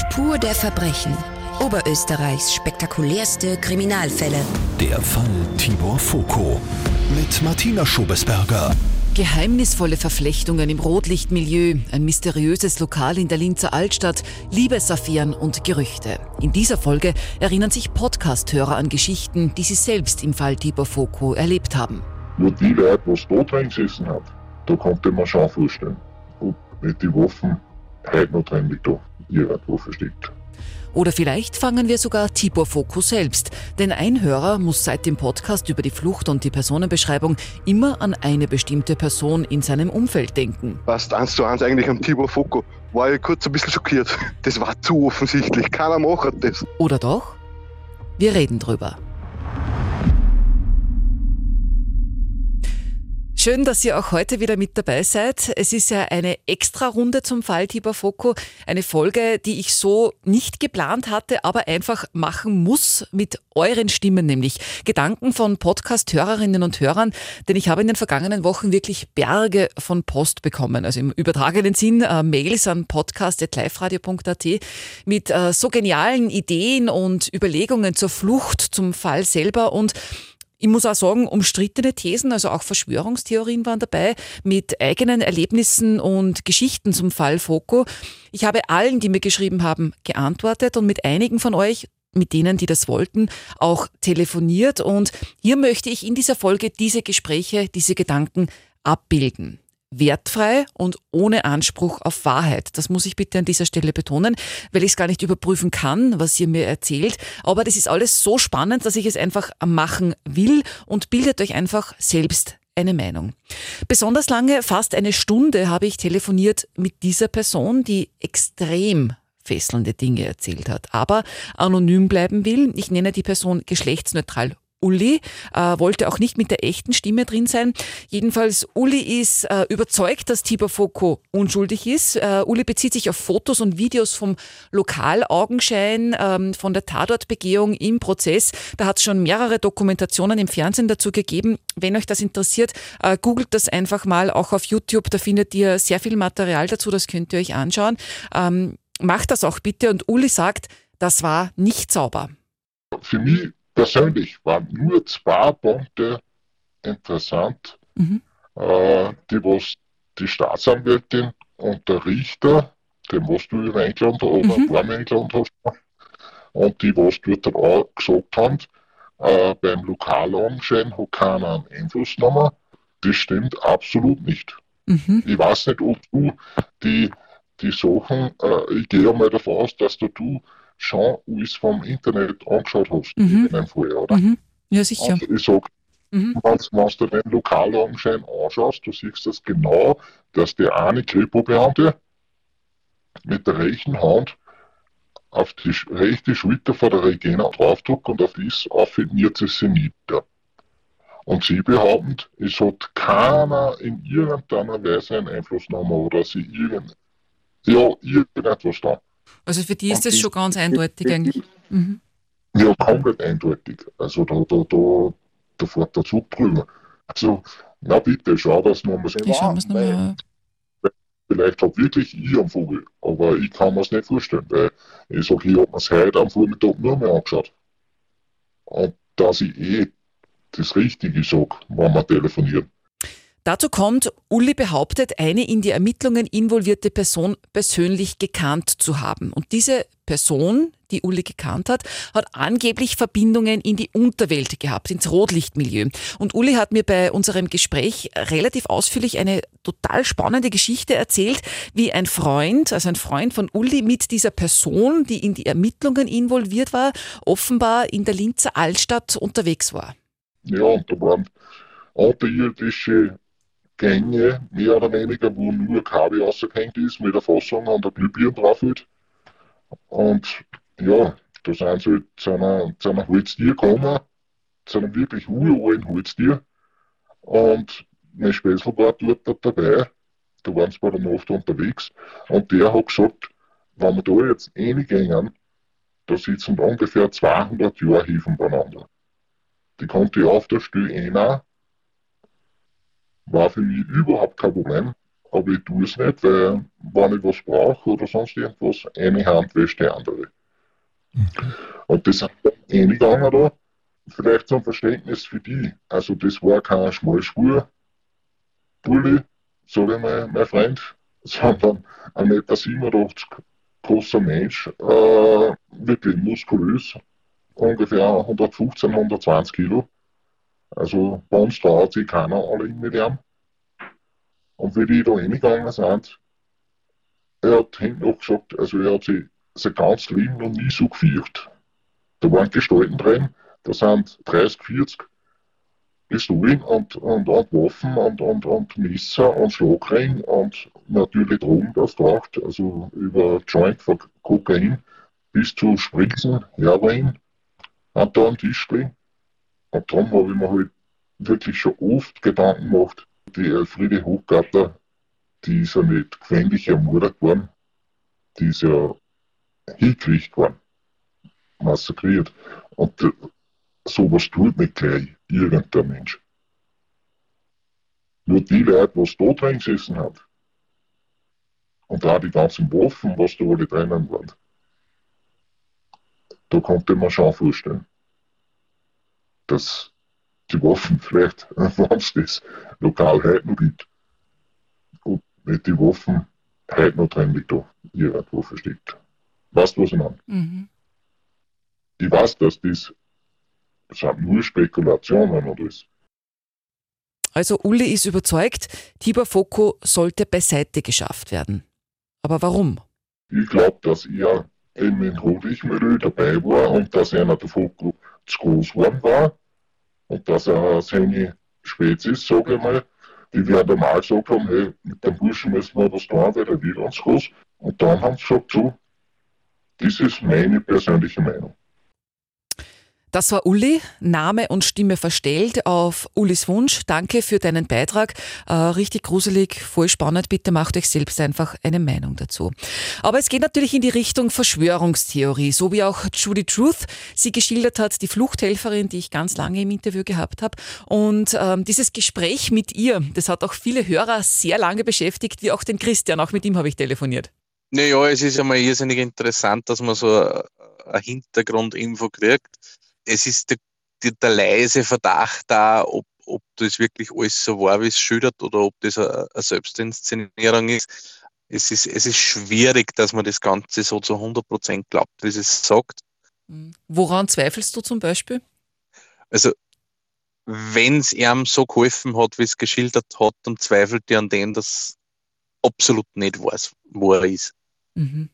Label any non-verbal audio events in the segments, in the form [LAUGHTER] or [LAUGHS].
Spur der Verbrechen. Oberösterreichs spektakulärste Kriminalfälle. Der Fall Tibor Foko mit Martina Schobesberger. Geheimnisvolle Verflechtungen im Rotlichtmilieu, ein mysteriöses Lokal in der Linzer Altstadt, Liebesaffären und Gerüchte. In dieser Folge erinnern sich Podcast-Hörer an Geschichten, die sie selbst im Fall Tibor Foko erlebt haben. Nur die Leute, was da drin gesessen hat, da konnte man schon vorstellen, ob mit den Waffen drin liegt, da irgendwo versteckt. Oder vielleicht fangen wir sogar Tibor Foko selbst. Denn ein Hörer muss seit dem Podcast über die Flucht und die Personenbeschreibung immer an eine bestimmte Person in seinem Umfeld denken. Passt eins zu eins eigentlich am Tibor Foko. War ich kurz ein bisschen schockiert. Das war zu offensichtlich. Keiner macht das. Oder doch? Wir reden drüber. Schön, dass ihr auch heute wieder mit dabei seid. Es ist ja eine extra Runde zum Fall Tibor Foko. Eine Folge, die ich so nicht geplant hatte, aber einfach machen muss mit euren Stimmen, nämlich Gedanken von Podcast-Hörerinnen und Hörern. Denn ich habe in den vergangenen Wochen wirklich Berge von Post bekommen. Also im übertragenen Sinn äh, Mails an podcast.liferadio.at mit äh, so genialen Ideen und Überlegungen zur Flucht, zum Fall selber und ich muss auch sagen, umstrittene Thesen, also auch Verschwörungstheorien waren dabei, mit eigenen Erlebnissen und Geschichten zum Fall Foko. Ich habe allen, die mir geschrieben haben, geantwortet und mit einigen von euch mit denen, die das wollten, auch telefoniert. Und hier möchte ich in dieser Folge diese Gespräche, diese Gedanken abbilden wertfrei und ohne Anspruch auf Wahrheit. Das muss ich bitte an dieser Stelle betonen, weil ich es gar nicht überprüfen kann, was ihr mir erzählt. Aber das ist alles so spannend, dass ich es einfach machen will und bildet euch einfach selbst eine Meinung. Besonders lange, fast eine Stunde, habe ich telefoniert mit dieser Person, die extrem fesselnde Dinge erzählt hat, aber anonym bleiben will. Ich nenne die Person geschlechtsneutral Uli, äh, wollte auch nicht mit der echten Stimme drin sein. Jedenfalls, Uli ist äh, überzeugt, dass Tibor Foko unschuldig ist. Äh, Uli bezieht sich auf Fotos und Videos vom Lokalaugenschein, ähm, von der Tatortbegehung im Prozess. Da hat es schon mehrere Dokumentationen im Fernsehen dazu gegeben. Wenn euch das interessiert, äh, googelt das einfach mal, auch auf YouTube. Da findet ihr sehr viel Material dazu, das könnt ihr euch anschauen. Ähm, macht das auch bitte. Und Uli sagt, das war nicht sauber. Für mich persönlich waren nur zwei Punkte interessant, mhm. äh, die was die Staatsanwältin und der Richter, den was du in England oder mhm. England hast, und die was dort auch gesagt haben, äh, beim Lokalanschein hat keiner einen Einflussnahme, das stimmt absolut nicht. Mhm. Ich weiß nicht, ob du die, die Sachen, äh, ich gehe mal davon aus, dass du, du schon alles vom Internet angeschaut hast, mhm. in einem Fall, oder? Mhm. Ja, sicher. Also ich sage, mhm. wenn du den Lokalaugenschein anschaust, du siehst das genau, dass der eine Kripo-Beamte mit der rechten Hand auf die rechte Schulter von der Regina draufdrückt und auf dies affirmiert sie sie nieder. Und sie behaupten, es hat keiner in irgendeiner Weise einen Einflussnahme oder sie irgend, ja, irgendetwas da. Also für die ist das schon ganz eindeutig eigentlich. Mhm. Ja, komplett eindeutig. Also da, da, da, da fährt der Zug drüber. Also, na bitte, schau das nochmal an. Ich schau mir's nochmal an. Vielleicht habe wirklich ich einen Vogel, aber ich kann mir es nicht vorstellen, weil ich sage, ich habe mir es heute am Vormittag nur mehr angeschaut. Und dass ich eh das Richtige sage, wenn wir telefonieren. Dazu kommt, Uli behauptet, eine in die Ermittlungen involvierte Person persönlich gekannt zu haben. Und diese Person, die Uli gekannt hat, hat angeblich Verbindungen in die Unterwelt gehabt, ins Rotlichtmilieu. Und Uli hat mir bei unserem Gespräch relativ ausführlich eine total spannende Geschichte erzählt, wie ein Freund, also ein Freund von Uli mit dieser Person, die in die Ermittlungen involviert war, offenbar in der Linzer Altstadt unterwegs war. Ja, und da waren außerirdische Gänge, mehr oder weniger, wo nur Kabel rausgehängt ist, mit der Fassung an der Glühbirne drauf wird. Und ja, da sind sie halt zu einer, zu einer Holztier gekommen, zu einem wirklich uralten Holztier. Und mein Späßel war dort dabei, da waren sie bei der Nacht unterwegs. Und der hat gesagt, wenn wir da jetzt reingehen, da sitzen ungefähr 200 Jahre Hefen beieinander. Die konnte ich auf der Stelle einer war für mich überhaupt kein Problem. aber ich tue es nicht, weil wenn ich was brauche oder sonst irgendwas, eine Hand wäscht die andere. Mhm. Und das sind dann eingegangen da, vielleicht zum Verständnis für die. Also das war kein Schmalspur, Bulli, sage ich mal, mein Freund, [LAUGHS] sondern ein Meter 87 großer Mensch, äh, wirklich muskulös, ungefähr 115, 120 Kilo. Also bei uns traut sich keiner alle mit ihm. Und wie die da hingegangen sind, er hat hinten noch gesagt, also er hat sich sein ganzes Leben noch nie so geführt. Da waren Gestalten drin, da sind 30, 40 Pistolen und, und, und Waffen und, und, und Messer und Schlagring und natürlich Drogen, das braucht, also über Joint von Kokain bis zu Spritzen, Heroin, hat da am Tisch gelegen. Darum habe ich mir halt wirklich schon oft Gedanken gemacht, die Elfriede Hochgartler, die ist ja nicht gefänglich ermordet worden, die ist ja hingekriegt worden, massakriert. Und äh, sowas tut nicht gleich irgendein Mensch. Nur die Leute, was da drin gesessen hat, und auch die ganzen Waffen, was da alle drinnen waren, da konnte man schon vorstellen, dass die Waffen vielleicht, [LAUGHS] wenn es das lokal heute noch gibt, und nicht die Waffen heute noch drin liegt, da irgendwo versteckt. Weißt du, was ich meine? Mhm. Ich weiß, dass das, das sind nur Spekulationen und alles. Also Uli ist überzeugt, Tibor Foko sollte beiseite geschafft werden. Aber warum? Ich glaube, dass er eben in Rodrichmühle dabei war und dass einer der Foko zu groß geworden war und dass er seine Spezies, sage ich mal, die werden mal gesagt haben, hey, mit dem Burschen müssen wir was tun, weil der will uns groß. Und dann haben sie gesagt, so, das ist meine persönliche Meinung. Das war Uli, Name und Stimme verstellt auf Ulis Wunsch. Danke für deinen Beitrag. Äh, richtig gruselig, voll spannend. Bitte macht euch selbst einfach eine Meinung dazu. Aber es geht natürlich in die Richtung Verschwörungstheorie, so wie auch Judy Truth sie geschildert hat, die Fluchthelferin, die ich ganz lange im Interview gehabt habe. Und ähm, dieses Gespräch mit ihr, das hat auch viele Hörer sehr lange beschäftigt, wie auch den Christian. Auch mit ihm habe ich telefoniert. Naja, es ist ja mal irrsinnig interessant, dass man so eine Hintergrundinfo kriegt es ist der, der, der leise Verdacht da, ob, ob das wirklich alles so war, wie es schildert, oder ob das eine, eine Selbstinszenierung ist. Es, ist. es ist schwierig, dass man das Ganze so zu 100% glaubt, wie es sagt. Mhm. Woran zweifelst du zum Beispiel? Also, wenn es ihm so geholfen hat, wie es geschildert hat, dann zweifelt er an dem, dass absolut nicht weiß, wo er ist. Mhm.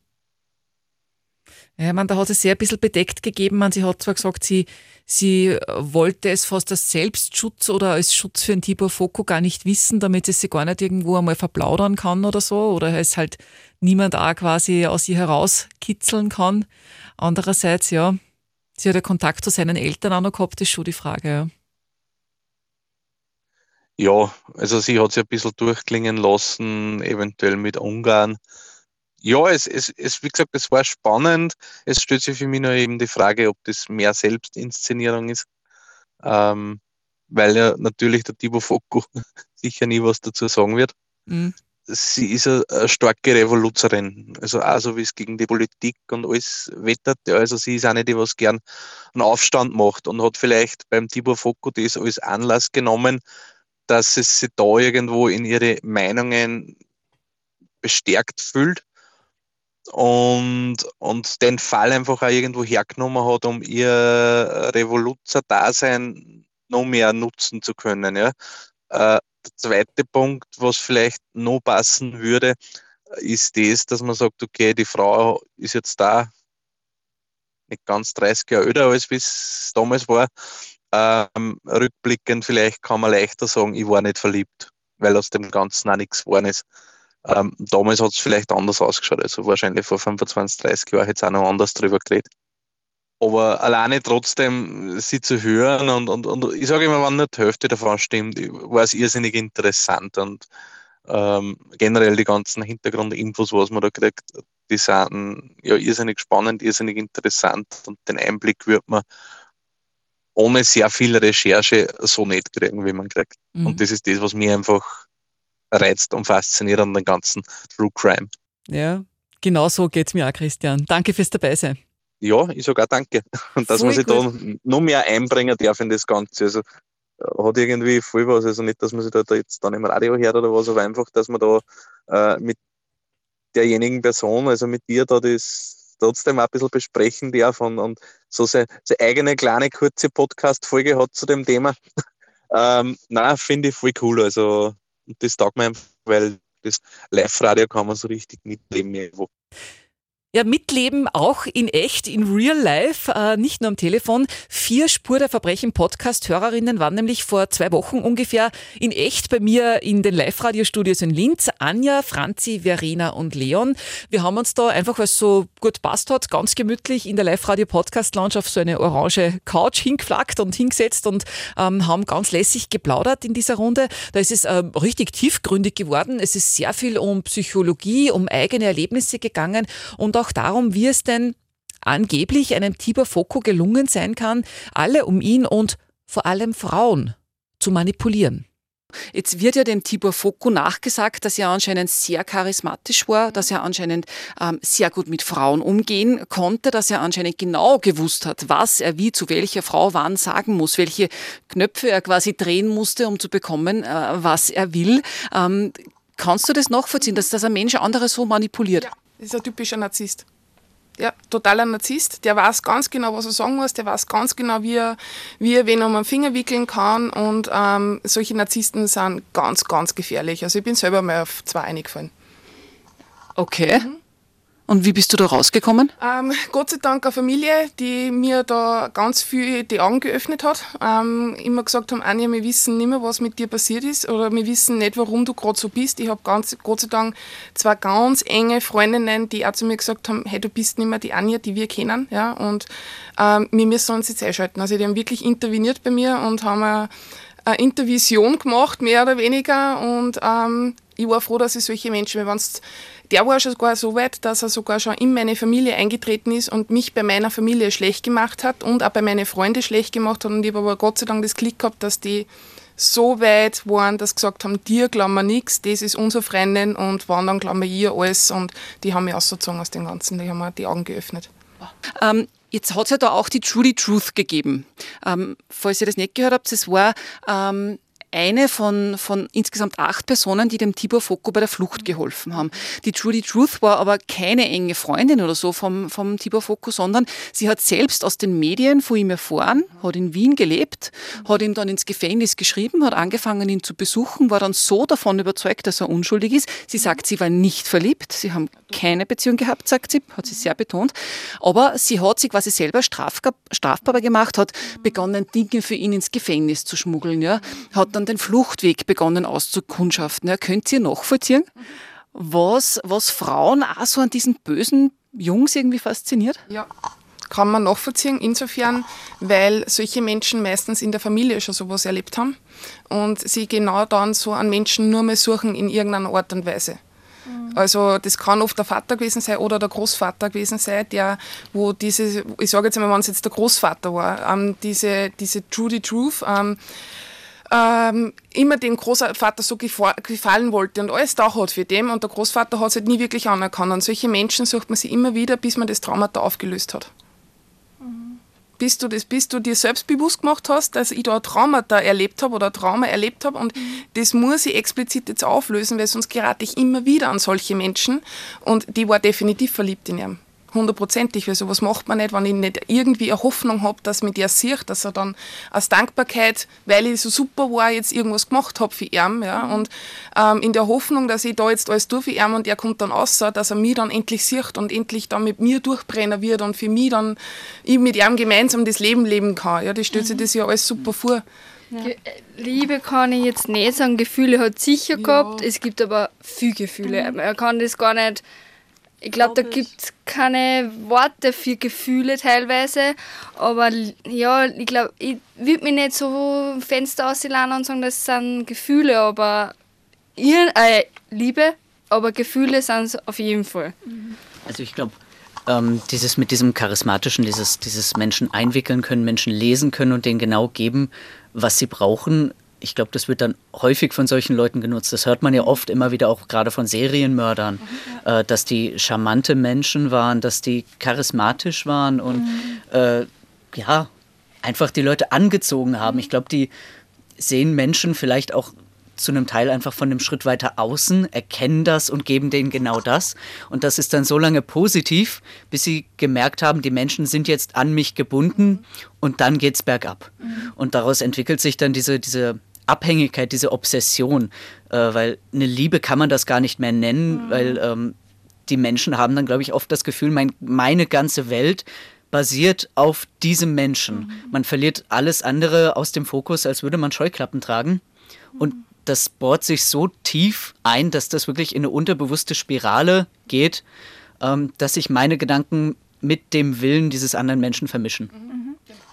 Ja, man, da hat es sehr ein bisschen bedeckt gegeben. Man, sie hat zwar gesagt, sie, sie wollte es fast als Selbstschutz oder als Schutz für ein Tibor Foko gar nicht wissen, damit es sie gar nicht irgendwo einmal verplaudern kann oder so. Oder es halt niemand auch quasi aus ihr herauskitzeln kann. Andererseits, ja, sie hat ja Kontakt zu seinen Eltern auch noch gehabt, ist schon die Frage, ja. Ja, also sie hat sich ein bisschen durchklingen lassen, eventuell mit Ungarn ja, es, es, es, wie gesagt, es war spannend. Es stellt sich für mich nur eben die Frage, ob das mehr Selbstinszenierung ist. Ähm, weil ja natürlich der Tibo Foko [LAUGHS] sicher nie was dazu sagen wird. Mhm. Sie ist eine, eine, starke Revoluzerin. Also auch so wie es gegen die Politik und alles wettert. Also sie ist eine, die was gern einen Aufstand macht und hat vielleicht beim Tibor Foko das als Anlass genommen, dass es sich da irgendwo in ihre Meinungen bestärkt fühlt und, und den Fall einfach auch irgendwo hergenommen hat, um ihr Revoluzer-Dasein noch mehr nutzen zu können. Ja. Äh, der zweite Punkt, was vielleicht noch passen würde, ist das, dass man sagt, okay, die Frau ist jetzt da, nicht ganz 30 Jahre älter als es damals war. Ähm, rückblickend vielleicht kann man leichter sagen, ich war nicht verliebt, weil aus dem Ganzen auch nichts geworden ist. Ähm, damals hat es vielleicht anders ausgeschaut, also wahrscheinlich vor 25, 30 Jahren hätte es auch noch anders drüber geredet. Aber alleine trotzdem sie zu hören und, und, und ich sage immer, wenn nicht die Hälfte davon stimmt, war es irrsinnig interessant und ähm, generell die ganzen Hintergrundinfos, was man da kriegt, die sind ja irrsinnig spannend, irrsinnig interessant und den Einblick wird man ohne sehr viel Recherche so nicht kriegen, wie man kriegt. Mhm. Und das ist das, was mir einfach reizt und fasziniert an den ganzen True Crime. Ja, genau so geht es mir auch, Christian. Danke fürs Dabeisein. Ja, ich sogar danke. Und [LAUGHS] dass Voll man sich gut. da noch mehr einbringen darf in das Ganze. Also hat irgendwie voll was. Also nicht, dass man sich da, jetzt dann im Radio hört oder was, aber einfach, dass man da äh, mit derjenigen Person, also mit dir da das trotzdem auch ein bisschen besprechen darf und, und so seine, seine eigene kleine kurze Podcast-Folge hat zu dem Thema. [LAUGHS] ähm, na, finde ich voll cool. Also das taugt mir einfach, weil das Live-Radio kann man so richtig irgendwo. Ja, mitleben auch in echt, in real life, äh, nicht nur am Telefon. Vier Spur der Verbrechen Podcast-Hörerinnen waren nämlich vor zwei Wochen ungefähr in echt bei mir in den Live-Radio-Studios in Linz. Anja, Franzi, Verena und Leon. Wir haben uns da einfach, weil es so gut passt hat, ganz gemütlich in der Live-Radio-Podcast-Lounge auf so eine orange Couch hingeflackt und hingesetzt und ähm, haben ganz lässig geplaudert in dieser Runde. Da ist es äh, richtig tiefgründig geworden. Es ist sehr viel um Psychologie, um eigene Erlebnisse gegangen und auch auch darum, wie es denn angeblich einem Tibor Foko gelungen sein kann, alle um ihn und vor allem Frauen zu manipulieren. Jetzt wird ja dem Tibor Foko nachgesagt, dass er anscheinend sehr charismatisch war, dass er anscheinend ähm, sehr gut mit Frauen umgehen konnte, dass er anscheinend genau gewusst hat, was er wie zu welcher Frau wann sagen muss, welche Knöpfe er quasi drehen musste, um zu bekommen, äh, was er will. Ähm, kannst du das nachvollziehen, dass das ein Mensch andere so manipuliert? Ja. Das ist ein typischer Narzisst. Ja, totaler Narzisst. Der weiß ganz genau, was er sagen muss. Der weiß ganz genau, wie er, wie er wen um den Finger wickeln kann. Und ähm, solche Narzissten sind ganz, ganz gefährlich. Also ich bin selber mal auf zwei eingefallen. Okay. Mhm. Und wie bist du da rausgekommen? Ähm, Gott sei Dank eine Familie, die mir da ganz viel die Augen geöffnet hat. Ähm, immer gesagt haben, Anja, wir wissen nicht mehr, was mit dir passiert ist oder wir wissen nicht, warum du gerade so bist. Ich habe ganz, Gott sei Dank zwei ganz enge Freundinnen, die auch zu mir gesagt haben, hey, du bist nicht mehr die Anja, die wir kennen. Ja? Und ähm, wir müssen uns jetzt einschalten. Also die haben wirklich interveniert bei mir und haben eine, eine Intervision gemacht, mehr oder weniger. Und ähm, ich war froh, dass ich solche Menschen, wenn der war schon sogar so weit, dass er sogar schon in meine Familie eingetreten ist und mich bei meiner Familie schlecht gemacht hat und auch bei meinen Freunden schlecht gemacht hat. Und ich habe aber Gott sei Dank das Glück gehabt, dass die so weit waren, dass sie gesagt haben, dir glauben wir nichts, das ist unser Freundin und wann dann glauben wir ihr alles. Und die haben mich ausgezogen aus dem Ganzen, die haben mir die Augen geöffnet. Ähm, Jetzt hat es ja da auch die Trudy Truth gegeben. Ähm, falls ihr das nicht gehört habt, es war ähm, eine von, von insgesamt acht Personen, die dem Tibor Foko bei der Flucht geholfen haben. Die Trudy Truth war aber keine enge Freundin oder so vom, vom Tibor Foko, sondern sie hat selbst aus den Medien von ihm erfahren, hat in Wien gelebt, hat ihm dann ins Gefängnis geschrieben, hat angefangen, ihn zu besuchen, war dann so davon überzeugt, dass er unschuldig ist. Sie sagt, sie war nicht verliebt, sie haben keine Beziehung gehabt, sagt sie, hat sie sehr betont. Aber sie hat sich quasi selber strafbar gemacht, hat begonnen, Dinge für ihn ins Gefängnis zu schmuggeln, ja, hat dann den Fluchtweg begonnen auszukundschaften. Ja, könnt ihr nachvollziehen, was, was Frauen auch so an diesen bösen Jungs irgendwie fasziniert? Ja, kann man nachvollziehen, insofern, weil solche Menschen meistens in der Familie schon sowas erlebt haben und sie genau dann so an Menschen nur mehr suchen in irgendeiner Art und Weise. Mhm. Also das kann oft der Vater gewesen sein oder der Großvater gewesen sein, der, wo diese, ich sage jetzt mal, wenn es jetzt der Großvater war, ähm, diese, diese Trudy Truth, ähm, ähm, immer dem Großvater so gefallen wollte und alles da hat für den und der Großvater hat es halt nie wirklich anerkannt. Und solche Menschen sucht man sich immer wieder, bis man das Traumata aufgelöst hat. Mhm. Bis du, das, bis du dir selbst bewusst gemacht hast, dass ich da ein Traumata erlebt habe oder ein Trauma erlebt habe und mhm. das muss ich explizit jetzt auflösen, weil sonst gerate ich immer wieder an solche Menschen und die war definitiv verliebt in ihm hundertprozentig, weil sowas macht man nicht, wenn ich nicht irgendwie eine Hoffnung habe, dass mir der sieht, dass er dann aus Dankbarkeit, weil ich so super war, jetzt irgendwas gemacht habe für ihn. Ja, mhm. und ähm, in der Hoffnung, dass ich da jetzt alles tue für ihn und er kommt dann raus, dass er mich dann endlich sieht und endlich dann mit mir durchbrennen wird und für mich dann ich mit ihm gemeinsam das Leben leben kann. Ja, das stellt mhm. sich das ja alles super vor. Ja. Liebe kann ich jetzt nicht sagen, Gefühle hat sicher ja. gehabt, es gibt aber viel Gefühle. Mhm. Er kann das gar nicht ich glaube, da gibt es keine Worte für Gefühle teilweise. Aber ja, ich glaube, ich würde mich nicht so Fenster ausladen und sagen, das sind Gefühle, aber ihr, äh, Liebe, aber Gefühle sind es auf jeden Fall. Also ich glaube, ähm, dieses mit diesem charismatischen, dieses, dieses Menschen einwickeln können, Menschen lesen können und denen genau geben, was sie brauchen, ich glaube, das wird dann häufig von solchen Leuten genutzt. Das hört man ja oft immer wieder auch gerade von Serienmördern, mhm, äh, dass die charmante Menschen waren, dass die charismatisch waren und mhm. äh, ja, einfach die Leute angezogen haben. Ich glaube, die sehen Menschen vielleicht auch zu einem Teil einfach von einem Schritt weiter außen, erkennen das und geben denen genau das. Und das ist dann so lange positiv, bis sie gemerkt haben, die Menschen sind jetzt an mich gebunden und dann geht es bergab. Mhm. Und daraus entwickelt sich dann diese, diese Abhängigkeit, diese Obsession, äh, weil eine Liebe kann man das gar nicht mehr nennen, mhm. weil ähm, die Menschen haben dann, glaube ich, oft das Gefühl, mein, meine ganze Welt basiert auf diesem Menschen. Mhm. Man verliert alles andere aus dem Fokus, als würde man Scheuklappen tragen. Und das bohrt sich so tief ein, dass das wirklich in eine unterbewusste Spirale geht, ähm, dass sich meine Gedanken mit dem Willen dieses anderen Menschen vermischen. Mhm.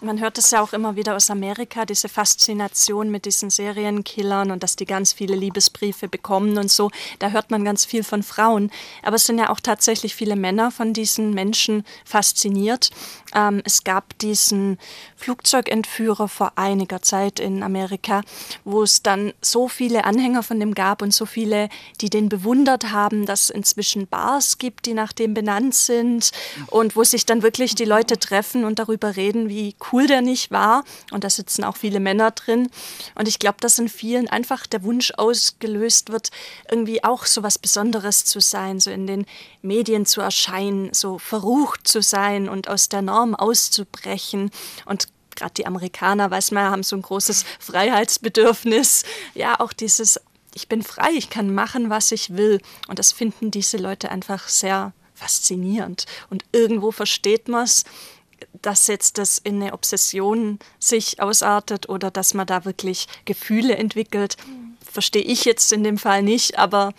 Man hört es ja auch immer wieder aus Amerika, diese Faszination mit diesen Serienkillern und dass die ganz viele Liebesbriefe bekommen und so. Da hört man ganz viel von Frauen. Aber es sind ja auch tatsächlich viele Männer von diesen Menschen fasziniert. Ähm, es gab diesen Flugzeugentführer vor einiger Zeit in Amerika, wo es dann so viele Anhänger von dem gab und so viele, die den bewundert haben, dass es inzwischen Bars gibt, die nach dem benannt sind und wo sich dann wirklich die Leute treffen und darüber reden, wie cool cool der nicht war. Und da sitzen auch viele Männer drin. Und ich glaube, dass in vielen einfach der Wunsch ausgelöst wird, irgendwie auch so was Besonderes zu sein, so in den Medien zu erscheinen, so verrucht zu sein und aus der Norm auszubrechen. Und gerade die Amerikaner, weiß man, haben so ein großes Freiheitsbedürfnis. Ja, auch dieses, ich bin frei, ich kann machen, was ich will. Und das finden diese Leute einfach sehr faszinierend. Und irgendwo versteht man es, dass jetzt das in eine Obsession sich ausartet oder dass man da wirklich Gefühle entwickelt, verstehe ich jetzt in dem Fall nicht, aber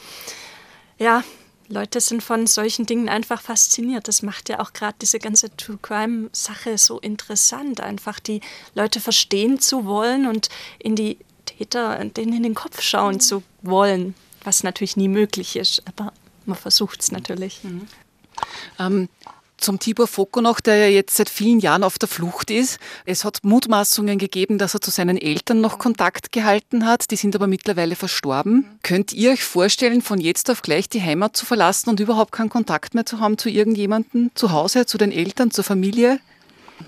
ja, Leute sind von solchen Dingen einfach fasziniert. Das macht ja auch gerade diese ganze True Crime Sache so interessant, einfach die Leute verstehen zu wollen und in die Täter denen in den Kopf schauen mhm. zu wollen, was natürlich nie möglich ist, aber man versucht es natürlich. Mhm. Ähm, zum Tibor Foko noch, der ja jetzt seit vielen Jahren auf der Flucht ist. Es hat Mutmaßungen gegeben, dass er zu seinen Eltern noch Kontakt gehalten hat. Die sind aber mittlerweile verstorben. Könnt ihr euch vorstellen, von jetzt auf gleich die Heimat zu verlassen und überhaupt keinen Kontakt mehr zu haben zu irgendjemandem, zu Hause, zu den Eltern, zur Familie?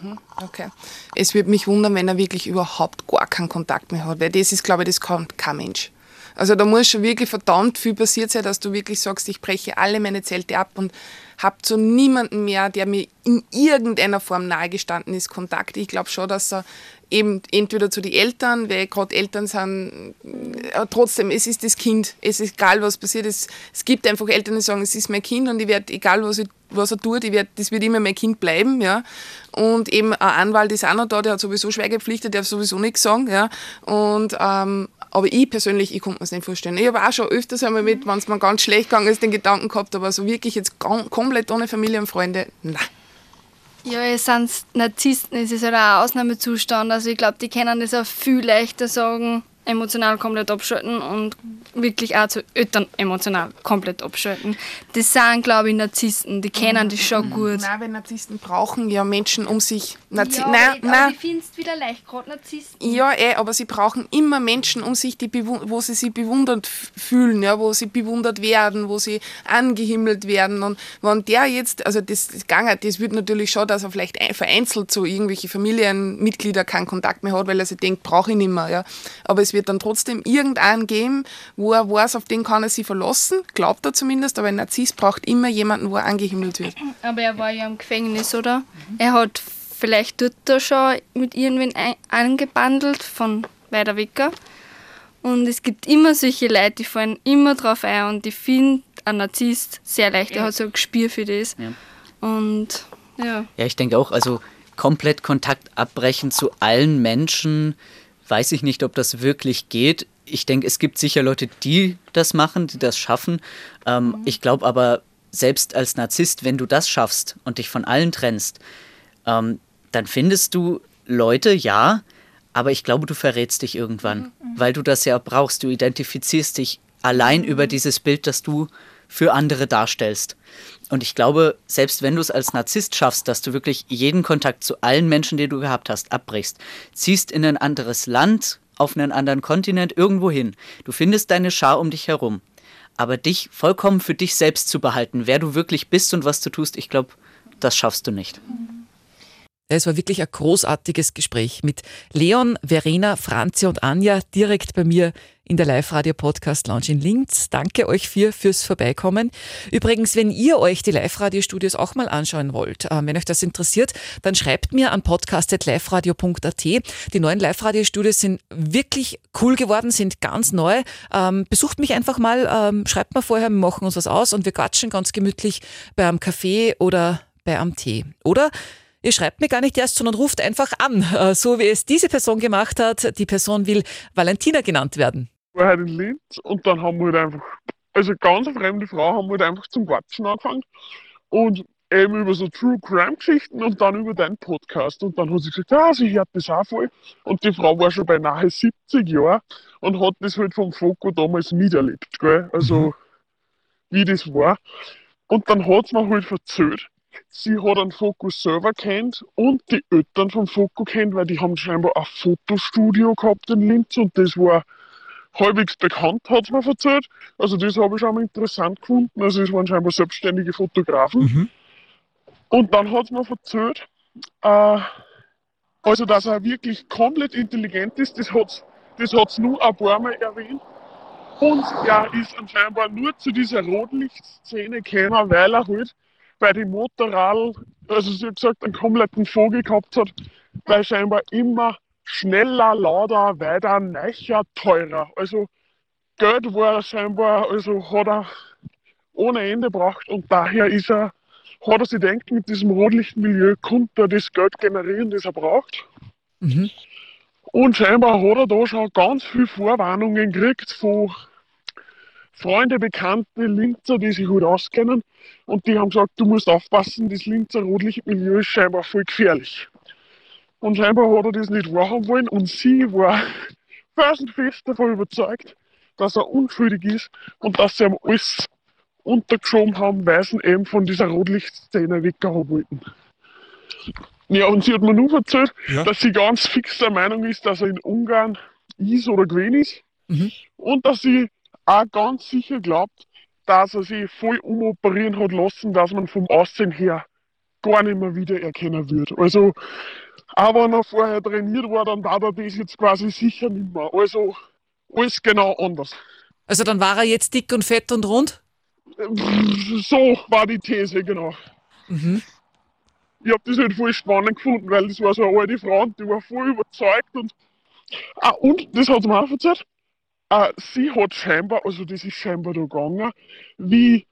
Mhm, okay. Es würde mich wundern, wenn er wirklich überhaupt gar keinen Kontakt mehr hat, weil das ist, glaube ich, das kann kein Mensch. Also da muss schon wirklich verdammt viel passiert sein, dass du wirklich sagst, ich breche alle meine Zelte ab und habe zu niemandem mehr, der mir in irgendeiner Form nahegestanden ist, Kontakt. Ich glaube schon, dass er eben entweder zu den Eltern, weil gerade Eltern sind, äh, trotzdem, es ist das Kind, es ist egal, was passiert, es, es gibt einfach Eltern, die sagen, es ist mein Kind und ich werde, egal was, ich, was er tut, ich werd, das wird immer mein Kind bleiben, ja. Und eben ein Anwalt ist auch noch da, der hat sowieso Schweigepflicht, der darf sowieso nichts sagen, ja. Und ähm, aber ich persönlich, ich konnte mir das nicht vorstellen. Ich habe auch schon öfters einmal mit, wenn es mir ganz schlecht gegangen ist, den Gedanken gehabt, aber so wirklich jetzt komplett ohne Familie und Freunde, nein. Ja, es sind Narzissten, es ist halt ein Ausnahmezustand. Also ich glaube, die können das auch viel leichter sagen, emotional komplett abschalten und wirklich auch zu Eltern emotional komplett abschalten. Das sind, glaube ich, Narzissten, die kennen das schon gut. Nein, weil Narzissten brauchen ja Menschen um sich. Narzi ja, nein, aber nein. ich finde es wieder leicht, gerade Narzissten. Ja, eh, aber sie brauchen immer Menschen um sich, die wo sie sich bewundert fühlen, ja, wo sie bewundert werden, wo sie angehimmelt werden. Und wenn der jetzt, also das, das, das wird natürlich schon, dass er vielleicht vereinzelt zu irgendwelchen Familienmitgliedern keinen Kontakt mehr hat, weil er sich denkt, brauche ich nicht mehr. Ja. Aber es wird dann trotzdem irgendeinen geben, wo er weiß, auf den kann er sich verlassen, glaubt er zumindest, aber ein Narzisst braucht immer jemanden, wo er angehimmelt wird. [CLEARS THROAT] Aber er war ja im Gefängnis, oder? Mhm. Er hat vielleicht dort da schon mit irgendwen angebandelt von weiter weg. Und es gibt immer solche Leute, die fallen immer drauf ein und ich finde ein Narzisst sehr leicht, ja. er hat so ein Gespür für das. Ja. Und ja. Ja, ich denke auch, also komplett Kontakt abbrechen zu allen Menschen, weiß ich nicht, ob das wirklich geht. Ich denke, es gibt sicher Leute, die das machen, die das schaffen. Ähm, mhm. Ich glaube aber, selbst als Narzisst, wenn du das schaffst und dich von allen trennst, ähm, dann findest du Leute, ja, aber ich glaube, du verrätst dich irgendwann, mhm. mhm. weil du das ja brauchst. Du identifizierst dich allein mhm. über dieses Bild, das du für andere darstellst. Und ich glaube, selbst wenn du es als Narzisst schaffst, dass du wirklich jeden Kontakt zu allen Menschen, die du gehabt hast, abbrichst, ziehst in ein anderes Land auf einen anderen Kontinent, irgendwo hin. Du findest deine Schar um dich herum. Aber dich vollkommen für dich selbst zu behalten, wer du wirklich bist und was du tust, ich glaube, das schaffst du nicht. Es war wirklich ein großartiges Gespräch mit Leon, Verena, Franzi und Anja direkt bei mir in der Live-Radio-Podcast Lounge in Linz. Danke euch vier fürs Vorbeikommen. Übrigens, wenn ihr euch die Live-Radio-Studios auch mal anschauen wollt, äh, wenn euch das interessiert, dann schreibt mir an podcast.liveradio.at. Die neuen Live-Radio-Studios sind wirklich cool geworden, sind ganz neu. Ähm, besucht mich einfach mal, ähm, schreibt mir vorher, wir machen uns was aus und wir quatschen ganz gemütlich bei einem Kaffee oder bei einem Tee. Oder Ihr schreibt mir gar nicht erst, sondern ruft einfach an, äh, so wie es diese Person gemacht hat. Die Person will Valentina genannt werden. Ich war halt in Linz und dann haben wir halt einfach, also ganz eine fremde Frau, haben wir halt einfach zum Quatschen angefangen. Und eben über so True Crime Geschichten und dann über deinen Podcast. Und dann hat sie gesagt, ja, sie hört das auch voll. Und die Frau war schon bei nahe 70 Jahren und hat das halt vom Foko damals miterlebt, gell? Also, mhm. wie das war. Und dann hat sie mir halt erzählt, sie hat einen Fokus selber kennt und die Eltern vom Fokus kennt, weil die haben scheinbar ein Fotostudio gehabt in Linz und das war halbwegs bekannt, hat es mir erzählt. Also das habe ich schon mal interessant gefunden. Also es waren scheinbar selbstständige Fotografen. Mhm. Und dann hat es mir erzählt, äh, also dass er wirklich komplett intelligent ist, das hat es das nur ein paar Mal erwähnt. Und er ist anscheinend nur zu dieser Rotlichtszene gekommen, weil er halt bei den Motorrad, also sie hat gesagt, einen kompletten Vogel gehabt hat, weil scheinbar immer schneller, lauter, weiter, neuer, teurer. Also Geld war scheinbar, also hat er ohne Ende braucht und daher ist er, hat er sich denkt, mit diesem Rotlichtmilieu konnte er das Geld generieren, das er braucht. Mhm. Und scheinbar hat er da schon ganz viele Vorwarnungen gekriegt von Freunde, Bekannte, Linzer, die sich gut auskennen. Und die haben gesagt, du musst aufpassen, das Linzer Rotlichtmilieu ist scheinbar voll gefährlich. Und scheinbar hat er das nicht wahrhaben wollen. Und sie war felsenfest davon überzeugt, dass er unschuldig ist und dass sie ihm alles untergeschoben haben, weil sie eben von dieser Rotlichtszene weggehauen wollten. Ja, und sie hat mir nur erzählt, ja. dass sie ganz fix der Meinung ist, dass er in Ungarn ist oder gewesen ist. Mhm. Und dass sie auch ganz sicher glaubt, dass er sich voll umoperieren hat lassen, dass man vom Aussehen her gar nicht mehr wiedererkennen wird. Also, auch wenn er vorher trainiert war, dann war er das jetzt quasi sicher nicht mehr. Also, alles genau anders. Also, dann war er jetzt dick und fett und rund? So war die These, genau. Mhm. Ich habe das halt voll spannend gefunden, weil das war so eine alte Frau und die war voll überzeugt und, ah, und das hat sie mir auch erzählt, äh, sie hat scheinbar, also das ist scheinbar da gegangen, wie,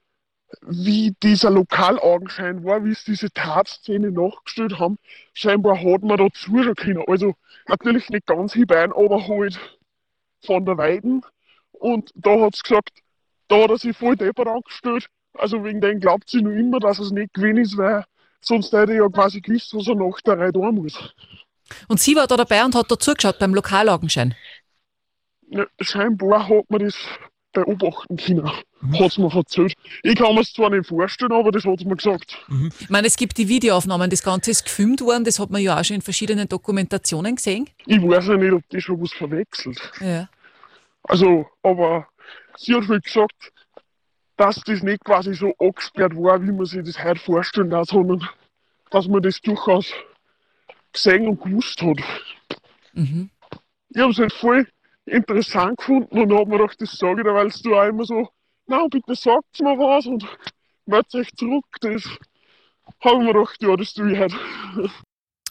wie dieser Lokalaugenschein war, wie es diese Tatszene nachgestellt haben. Scheinbar hat man da zuschauen können. Also natürlich nicht ganz hinein, aber halt von der Weiden. Und da hat sie gesagt, da hat er sich voll deppert angestellt. Also wegen dem glaubt sie nur immer, dass es nicht gewesen ist, weil sonst hätte er ja quasi gewusst, was er nach der Reihe tun muss. Und sie war da dabei und hat da zugeschaut beim Lokalaugenschein? Ja, scheinbar hat man das beobachten können, mhm. hat es mir erzählt. Ich kann mir es zwar nicht vorstellen, aber das hat es mir gesagt. Mhm. Ich meine, es gibt die Videoaufnahmen, das Ganze ist gefilmt worden, das hat man ja auch schon in verschiedenen Dokumentationen gesehen. Ich weiß ja nicht, ob die schon was verwechselt. Ja. Also, aber sie hat halt gesagt, dass das nicht quasi so angesperrt war, wie man sich das heute vorstellen darf, sondern dass man das durchaus gesehen und gewusst hat. Mhm. Ich habe es halt voll interessant gefunden und habe mir gedacht, das sage ich da, weil du auch immer so, na bitte sagt mir was und meldet euch zurück. Das habe ich mir gedacht, ja, das tue ich halt.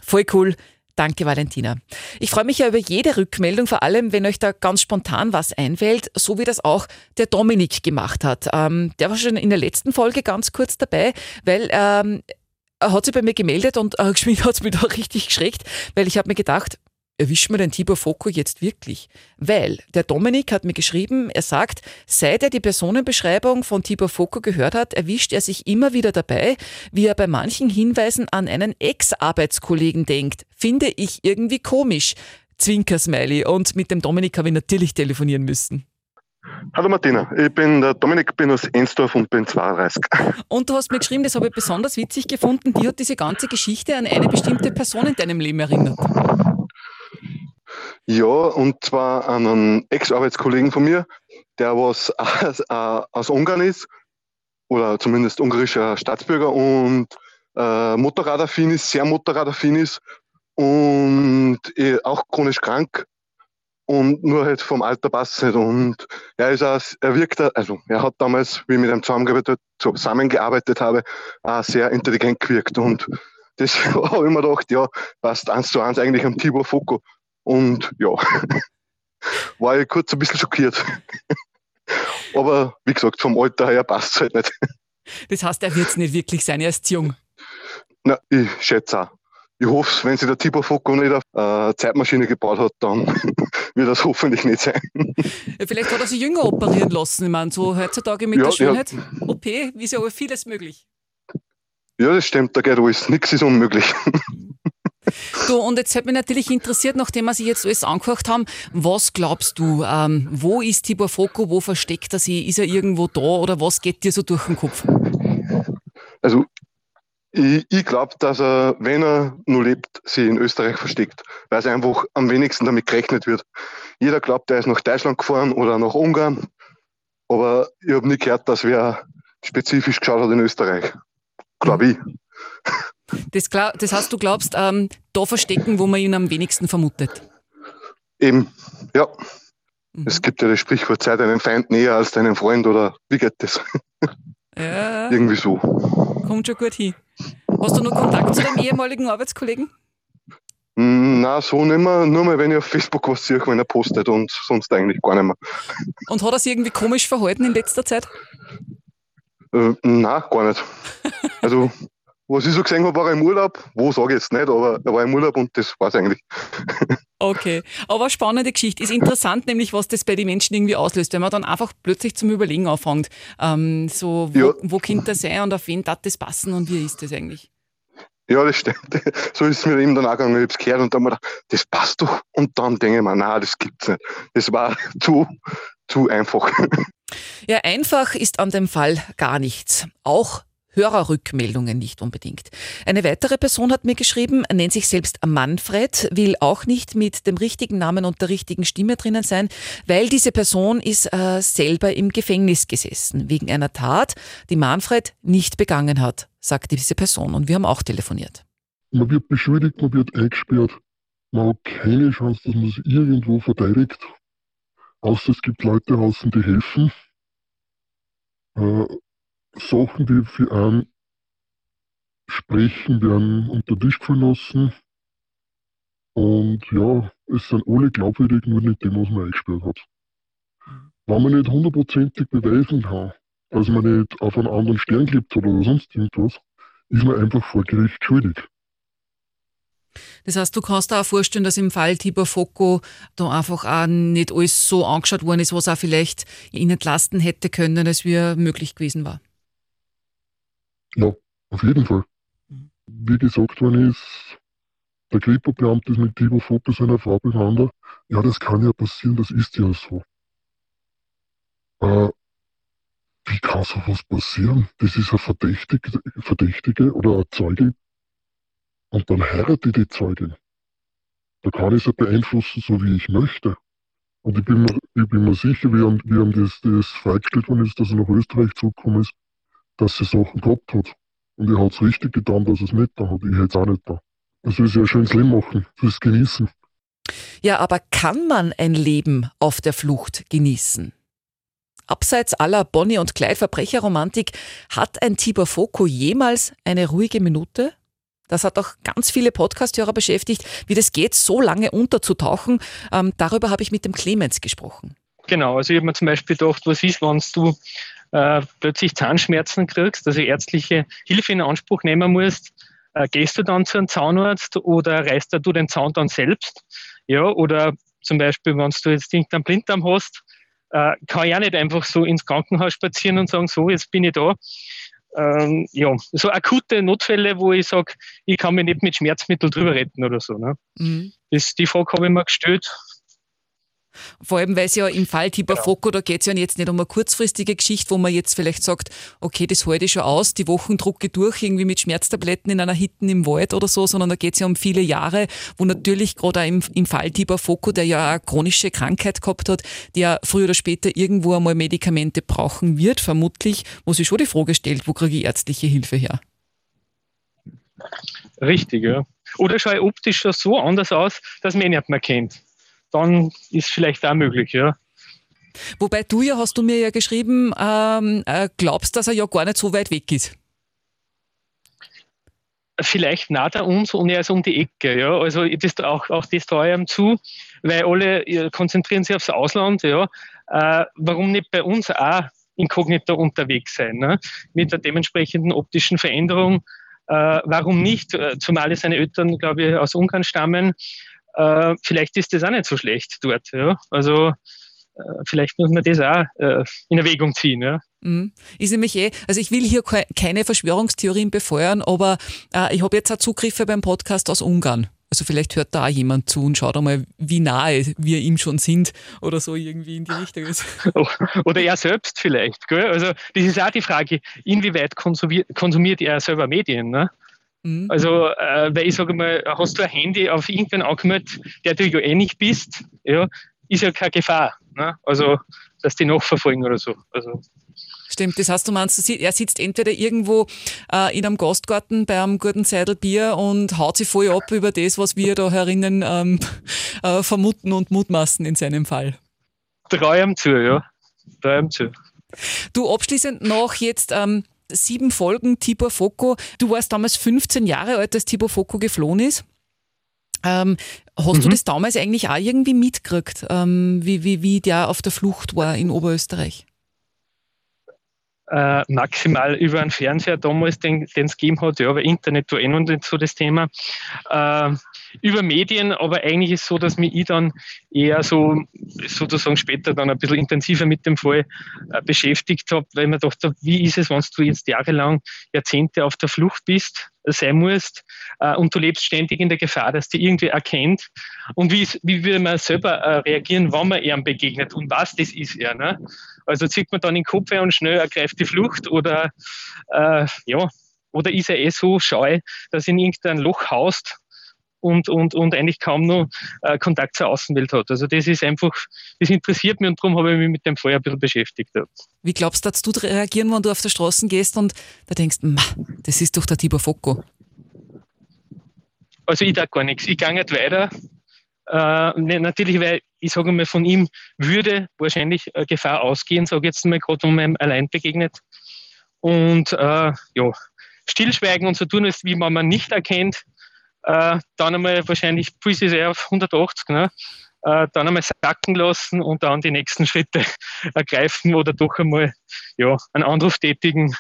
Voll cool. Danke, Valentina. Ich freue mich ja über jede Rückmeldung, vor allem wenn euch da ganz spontan was einfällt, so wie das auch der Dominik gemacht hat. Ähm, der war schon in der letzten Folge ganz kurz dabei, weil ähm, er hat sich bei mir gemeldet und äh, [LAUGHS] hat es mich da richtig geschreckt, weil ich habe mir gedacht, erwischt man den Tibor Foko jetzt wirklich? Weil der Dominik hat mir geschrieben, er sagt, seit er die Personenbeschreibung von Tibor Foko gehört hat, erwischt er sich immer wieder dabei, wie er bei manchen Hinweisen an einen Ex-Arbeitskollegen denkt. Finde ich irgendwie komisch. Zwinker-Smiley. Und mit dem Dominik habe ich natürlich telefonieren müssen. Hallo Martina, ich bin der Dominik, bin aus Ensdorf und bin 32. Und du hast mir geschrieben, das habe ich besonders witzig gefunden, die hat diese ganze Geschichte an eine bestimmte Person in deinem Leben erinnert. Ja, und zwar an einen Ex-Arbeitskollegen von mir, der was aus, äh, aus Ungarn ist, oder zumindest ungarischer Staatsbürger und äh, Motorradaffin ist, sehr Motorradaffin ist und eh, auch chronisch krank und nur halt vom Alter passt nicht. Und er ist auch, er wirkt, also er hat damals, wie ich mit ihm zusammengearbeitet, zusammengearbeitet habe, auch sehr intelligent gewirkt. Und das [LAUGHS] habe ich mir gedacht, ja, passt eins zu eins eigentlich am Tibor Foko. Und ja, [LAUGHS] war ich kurz ein bisschen schockiert. [LAUGHS] Aber wie gesagt, vom Alter her passt es halt nicht. Das heißt, er wird es nicht wirklich sein, er ist jung. Na, ich schätze auch. Ich hoffe, wenn sich der Tibor Foko nicht eine äh, Zeitmaschine gebaut hat, dann [LAUGHS] wird das hoffentlich nicht sein. Ja, vielleicht hat er sich jünger operieren lassen. Ich meine, so heutzutage mit ja, der Schönheit, ja. OP ist ja vieles möglich. Ja, das stimmt, da geht alles. Nichts ist unmöglich. [LAUGHS] Du, und jetzt hat mich natürlich interessiert, nachdem wir sich jetzt alles angehört haben, was glaubst du, ähm, wo ist Tibor Foko, wo versteckt er sich, ist er irgendwo da oder was geht dir so durch den Kopf? Also ich, ich glaube, dass er, wenn er nur lebt, sich in Österreich versteckt, weil es einfach am wenigsten damit gerechnet wird. Jeder glaubt, er ist nach Deutschland gefahren oder nach Ungarn, aber ich habe nie gehört, dass wer spezifisch geschaut hat in Österreich. Glaube ich. Das, das heißt, du glaubst, ähm, da verstecken, wo man ihn am wenigsten vermutet? Eben, ja. Mhm. Es gibt ja das Sprichwort, sei deinem Feind näher als deinem Freund oder wie geht das? Ja. [LAUGHS] Irgendwie so. Kommt schon gut hin. Hast du noch Kontakt zu deinem ehemaligen Arbeitskollegen? Mm, na, so nicht mehr. Nur mal, wenn ich auf Facebook was sehe, wenn er postet und sonst eigentlich gar nicht mehr. [LAUGHS] Und hat er sich irgendwie komisch verhalten in letzter Zeit? Äh, nein, gar nicht. Also, was ich so gesehen habe, war er im Urlaub. Wo sage ich jetzt nicht, aber er war im Urlaub und das war es eigentlich. [LAUGHS] Okay, aber spannende Geschichte. Ist interessant, nämlich, was das bei den Menschen irgendwie auslöst, wenn man dann einfach plötzlich zum Überlegen anfängt. Ähm, so, wo, ja. wo könnte das sein und auf wen darf das passen und wie ist das eigentlich? Ja, das stimmt. [LAUGHS] So ist es mir eben dann auch gegangen. Ich habe es gehört und dann habe ich gedacht, das passt doch. Und dann denke ich mir, nein, das gibt's nicht. Das war [LAUGHS] zu, zu einfach. Ja, einfach ist an dem Fall gar nichts. Auch Hörerrückmeldungen nicht unbedingt. Eine weitere Person hat mir geschrieben, nennt sich selbst Manfred, will auch nicht mit dem richtigen Namen und der richtigen Stimme drinnen sein, weil diese Person ist äh, selber im Gefängnis gesessen, wegen einer Tat, die Manfred nicht begangen hat, sagt diese Person. Und wir haben auch telefoniert. Man wird beschuldigt, man wird eingesperrt. Man hat keine Chance, dass man sich irgendwo verteidigt. Außer es gibt Leute draußen, die helfen. Äh, Sachen, die für einen sprechen, werden unter Tisch gefallen lassen. Und ja, es sind alle glaubwürdig, nur nicht dem, was man eingesperrt hat. Wenn man nicht hundertprozentig beweisen kann, dass man nicht auf einen anderen Stern hat oder sonst irgendwas, ist man einfach vor Gericht schuldig. Das heißt, du kannst dir auch vorstellen, dass im Fall Tibor Foko da einfach auch nicht alles so angeschaut worden ist, was auch vielleicht ihn entlasten hätte können, als wie möglich gewesen war. Ja, auf jeden Fall. Mhm. Wie gesagt worden ist, der Kripo-Beamte ist mit Tibor Foko seiner Frau beieinander. Ja, das kann ja passieren, das ist ja so. Äh, wie kann sowas passieren? Das ist ein Verdächtige, Verdächtige oder ein Zeuge. Und dann heiratet die Zeugin. Da kann ich sie beeinflussen, so wie ich möchte. Und ich bin mir, ich bin mir sicher, wie haben, wie haben das, das freigestellt worden ist, dass er nach Österreich zurückgekommen ist, dass sie Sachen gehabt hat. Und er hat es richtig getan, dass er es nicht da hat. Ich hätte es auch nicht da. Das ist ja ein schönes Leben machen, das genießen. Ja, aber kann man ein Leben auf der Flucht genießen? Abseits aller Bonnie- und Clyde-Verbrecherromantik, hat ein Tibor Foko jemals eine ruhige Minute? Das hat auch ganz viele Podcast-Hörer beschäftigt, wie das geht, so lange unterzutauchen. Ähm, darüber habe ich mit dem Clemens gesprochen. Genau, also ich habe mir zum Beispiel gedacht, was ist, wenn du äh, plötzlich Zahnschmerzen kriegst, also ärztliche Hilfe in Anspruch nehmen musst, äh, gehst du dann zu einem Zahnarzt oder reißt du den Zaun dann selbst? Ja, oder zum Beispiel, wenn du jetzt irgendeinen Blinddarm hast, äh, kann ich auch nicht einfach so ins Krankenhaus spazieren und sagen, so, jetzt bin ich da. Ähm, ja, so akute Notfälle, wo ich sage, ich kann mich nicht mit Schmerzmittel drüber retten oder so. Ne? Mhm. Das, die Frage habe ich mir gestellt Vor allem, weil es ja im Fall Tiber genau. Foco, da geht es ja jetzt nicht um eine kurzfristige Geschichte, wo man jetzt vielleicht sagt, okay, das halte ich schon aus, die Wochen drucke durch, irgendwie mit Schmerztabletten in einer Hitten im Wald oder so, sondern da geht es ja um viele Jahre, wo natürlich gerade auch im, im Fall Tiber Foco, der ja eine chronische Krankheit gehabt hat, der früher oder später irgendwo einmal Medikamente brauchen wird, vermutlich, wo sich schon die Frage stellt, wo kriege ich ärztliche Hilfe her? Richtig, ja. Oder schaue ich optisch schon so anders aus, dass man ihn nicht mehr kennt dann ist vielleicht auch möglich, ja. Wobei du ja, hast du mir ja geschrieben, ähm, äh, glaubst, dass er ja gar nicht so weit weg ist. Vielleicht nah da uns und er ist um die Ecke, ja. Also das, auch, auch das traue ich ihm zu, weil alle konzentrieren sich aufs Ausland, ja. Äh, warum nicht bei uns auch inkognito unterwegs sein, ne? mit der dementsprechenden optischen Veränderung? Äh, warum nicht? Äh, zumal seine Eltern, glaube ich, aus Ungarn stammen äh, vielleicht ist das auch nicht so schlecht dort. Ja? Also äh, vielleicht muss man das auch äh, in Erwägung ziehen. Ja? Mhm. Ist nämlich eh, also ich will hier keine Verschwörungstheorien befeuern, aber äh, ich habe jetzt auch Zugriffe beim Podcast aus Ungarn. Also vielleicht hört da auch jemand zu und schaut einmal, wie nahe wir ihm schon sind oder so irgendwie in die Richtung ist. [LAUGHS] [LAUGHS] Oder er selbst vielleicht. Gell? Also das ist auch die Frage, inwieweit konsumiert, konsumiert er selber Medien? Ne? Mhm. Also, äh, weil ich sage mal, hast du ein Handy auf irgendeinen angemeldet, der du ja eh nicht bist, ja, ist ja keine Gefahr. Ne? Also, dass die nachverfolgen oder so. Also, Stimmt, das heißt, du meinst, er sitzt entweder irgendwo äh, in einem Gastgarten bei einem guten Seidel Bier und haut sich voll ab über das, was wir da herinnen ähm, [LAUGHS] äh, vermuten und mutmaßen in seinem Fall. Treu ihm zu, ja. Treu ihm zu. Du, abschließend noch jetzt, ähm, sieben Folgen Tibor Foko. Du warst damals 15 Jahre alt, als Tibor Foko geflohen ist. Ähm, hast mhm. du das damals eigentlich auch irgendwie mitgekriegt, ähm, wie, wie, wie der auf der Flucht war in Oberösterreich? Äh, maximal über einen Fernseher damals, den es gegeben hat, ja, aber Internet war eh noch nicht so das Thema. Äh, über Medien, aber eigentlich ist es so, dass mich ich dann eher so sozusagen später dann ein bisschen intensiver mit dem Fall äh, beschäftigt habe, weil man dachte, wie ist es, wenn du jetzt jahrelang, Jahrzehnte auf der Flucht bist, sein musst äh, und du lebst ständig in der Gefahr, dass die irgendwie erkennt und wie, wie würde man selber äh, reagieren, wenn man ihm begegnet und was das ist er. Ne? Also zieht man dann den Kopf und schnell ergreift die Flucht oder äh, ja, oder ist er eh so scheu, dass ihn irgendein Loch haust und, und, und eigentlich kaum noch äh, Kontakt zur Außenwelt hat. Also das ist einfach, das interessiert mich und darum habe ich mich mit dem Feuer ein bisschen beschäftigt. Wie glaubst du, dass du reagieren, wenn du auf der Straße gehst und da denkst, das ist doch der Tibor Focco? Also ich da gar nichts. Ich gehe nicht weiter. Äh, ne, natürlich, weil ich sage mal, von ihm würde wahrscheinlich äh, Gefahr ausgehen, sage ich jetzt mal gerade, um einem allein begegnet. Und äh, ja, stillschweigen und so tun, als wie man man nicht erkennt, äh, dann einmal wahrscheinlich sehr auf 180, ne? Äh, dann einmal sacken lassen und dann die nächsten [LAUGHS] Schritte ergreifen oder doch einmal ja, einen Anruf tätigen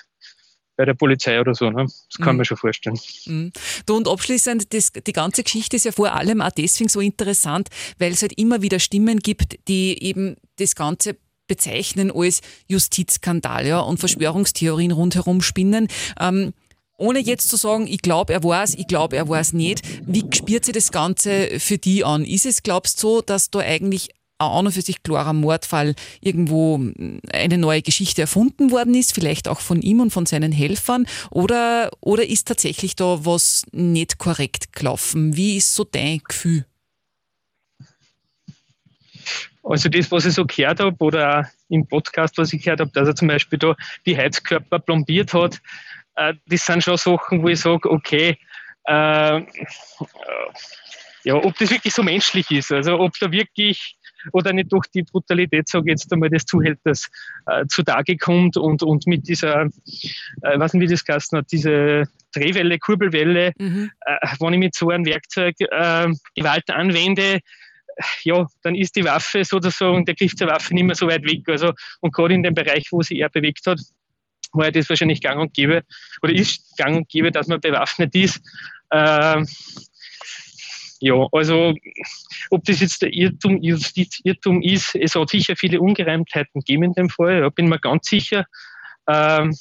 bei der Polizei oder so. Ne? Das kann mhm. man schon vorstellen. Mhm. Du und abschließend, das, die ganze Geschichte ist ja vor allem auch deswegen so interessant, weil es halt immer wieder Stimmen gibt, die eben das Ganze bezeichnen als Justizskandal ja, und Verschwörungstheorien rundherum spinnen. Ähm, ohne jetzt zu sagen, ich glaube, er weiß, ich glaube, er weiß nicht, wie spürt sich das Ganze für die an? Ist es, glaubst du, so, dass da eigentlich auch und für sich klarer Mordfall irgendwo eine neue Geschichte erfunden worden ist, vielleicht auch von ihm und von seinen Helfern? Oder, oder ist tatsächlich da was nicht korrekt gelaufen? Wie ist so dein Gefühl? Also das, was ich so gehört habe oder im Podcast, was ich gehört habe, dass er zum Beispiel da die Heizkörper plombiert hat, äh, das sind schon Sachen, wo ich sage, okay, äh, ja, ob das wirklich so menschlich ist, also ob da wirklich oder nicht durch die Brutalität, sage ich jetzt einmal, des Zuhälters äh, zutage kommt und, und mit dieser, äh, nicht, wie das geheißen hat, diese Drehwelle, Kurbelwelle, mhm. äh, wenn ich mit so einem Werkzeug äh, Gewalt anwende, ja, dann ist die Waffe sozusagen, der Griff zur Waffe nicht mehr so weit weg. Also, und gerade in dem Bereich, wo sie eher bewegt hat, war das wahrscheinlich gang und gäbe, oder ist gang und gäbe, dass man bewaffnet ist. Äh, ja, also ob das jetzt der Irrtum, Justizirrtum ist, es hat sicher viele Ungereimtheiten gegeben in dem Fall, ja, bin mir ganz sicher. Ähm,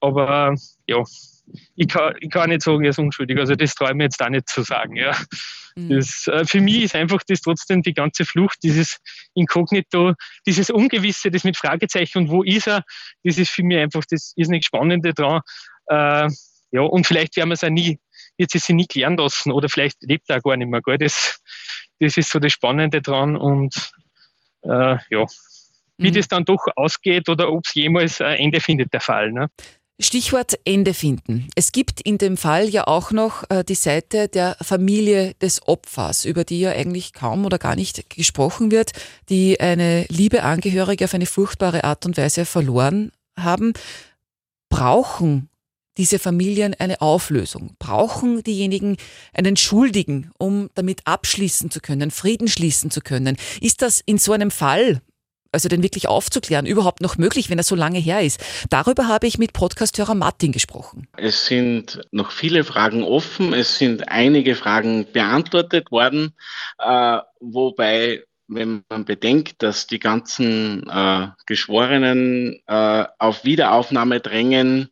aber ja, ich kann, ich kann nicht sagen, er ist unschuldig. Also das traue ich mir jetzt auch nicht zu sagen. Ja. Mhm. Das, äh, für mich ist einfach das trotzdem die ganze Flucht, dieses Inkognito, dieses Ungewisse, das mit Fragezeichen und wo ist er, das ist für mich einfach das irrsinnig Spannende dran. Äh, ja, und vielleicht werden wir es auch nie, wird sie sich nie klären lassen oder vielleicht lebt er auch gar nicht mehr. Gell? Das, das ist so das Spannende dran und äh, ja, wie mhm. das dann doch ausgeht oder ob es jemals ein Ende findet, der Fall. Ne? Stichwort Ende finden. Es gibt in dem Fall ja auch noch äh, die Seite der Familie des Opfers, über die ja eigentlich kaum oder gar nicht gesprochen wird, die eine liebe Angehörige auf eine furchtbare Art und Weise verloren haben. Brauchen diese Familien eine Auflösung? Brauchen diejenigen einen Schuldigen, um damit abschließen zu können, Frieden schließen zu können? Ist das in so einem Fall also den wirklich aufzuklären, überhaupt noch möglich, wenn er so lange her ist. Darüber habe ich mit Podcasthörer Martin gesprochen. Es sind noch viele Fragen offen, es sind einige Fragen beantwortet worden, äh, wobei wenn man bedenkt, dass die ganzen äh, Geschworenen äh, auf Wiederaufnahme drängen,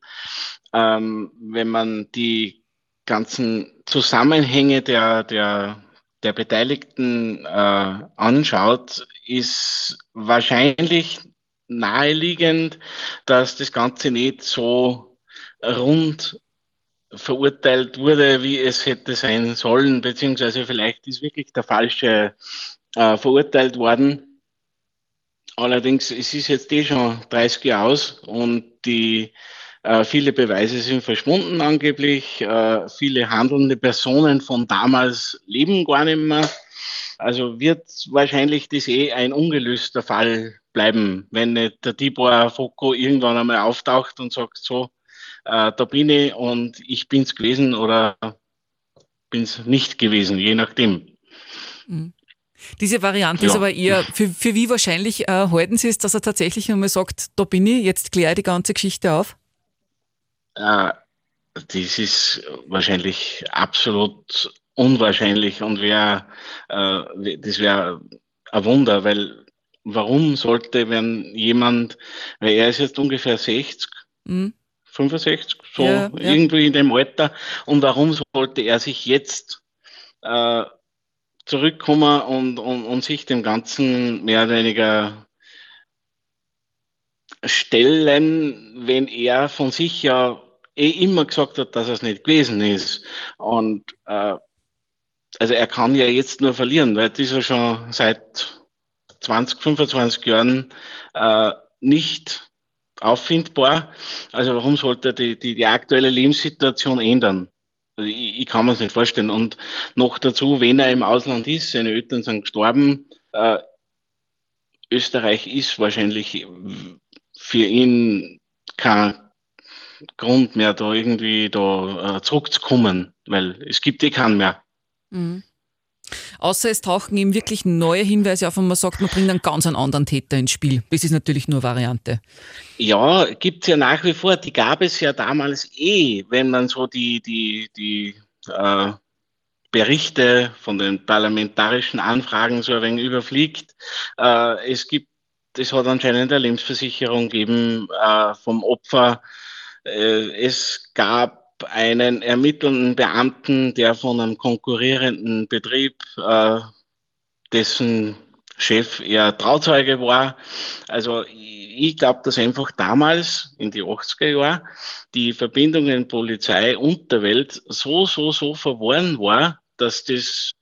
ähm, wenn man die ganzen Zusammenhänge der, der der Beteiligten äh, anschaut, ist wahrscheinlich naheliegend, dass das Ganze nicht so rund verurteilt wurde, wie es hätte sein sollen, beziehungsweise vielleicht ist wirklich der falsche äh, verurteilt worden. Allerdings, es ist jetzt eh schon 30 Jahre aus und die äh, viele Beweise sind verschwunden angeblich. Äh, viele handelnde Personen von damals leben gar nicht mehr. Also wird wahrscheinlich das eh ein ungelöster Fall bleiben, wenn nicht der Tibor Foko irgendwann einmal auftaucht und sagt, so, äh, da bin ich und ich bin's gewesen oder bin's nicht gewesen, je nachdem. Mhm. Diese Variante ja. ist aber eher, für, für wie wahrscheinlich äh, halten Sie es, dass er tatsächlich einmal sagt, da bin ich, jetzt kläre ich die ganze Geschichte auf? Äh, das ist wahrscheinlich absolut unwahrscheinlich und wäre, äh, das wäre ein Wunder, weil warum sollte, wenn jemand, weil er ist jetzt ungefähr 60, mhm. 65, so ja, ja. irgendwie in dem Alter, und warum sollte er sich jetzt äh, zurückkommen und, und, und sich dem Ganzen mehr oder weniger stellen, wenn er von sich ja eh immer gesagt hat, dass er es nicht gewesen ist. Und äh, also er kann ja jetzt nur verlieren, weil das ist ja schon seit 20, 25 Jahren äh, nicht auffindbar. Also warum sollte er die, die, die aktuelle Lebenssituation ändern? Also ich, ich kann mir das nicht vorstellen. Und noch dazu, wenn er im Ausland ist, seine Eltern sind gestorben, äh, Österreich ist wahrscheinlich für ihn kein Grund mehr, da irgendwie da äh, zurückzukommen, weil es gibt eh keinen mehr. Mhm. Außer es tauchen eben wirklich neue Hinweise auf und man sagt, man bringt einen ganz anderen Täter ins Spiel. Das ist natürlich nur Variante. Ja, gibt es ja nach wie vor. Die gab es ja damals eh, wenn man so die, die, die äh, Berichte von den parlamentarischen Anfragen so ein wenig überfliegt. Äh, es gibt, es hat anscheinend eine Lebensversicherung gegeben äh, vom Opfer, äh, es gab einen ermittelnden Beamten, der von einem konkurrierenden Betrieb, äh, dessen Chef eher Trauzeuge war. Also ich glaube, dass einfach damals in die 80er Jahre die Verbindungen Polizei und der Welt so, so, so verworren war, dass das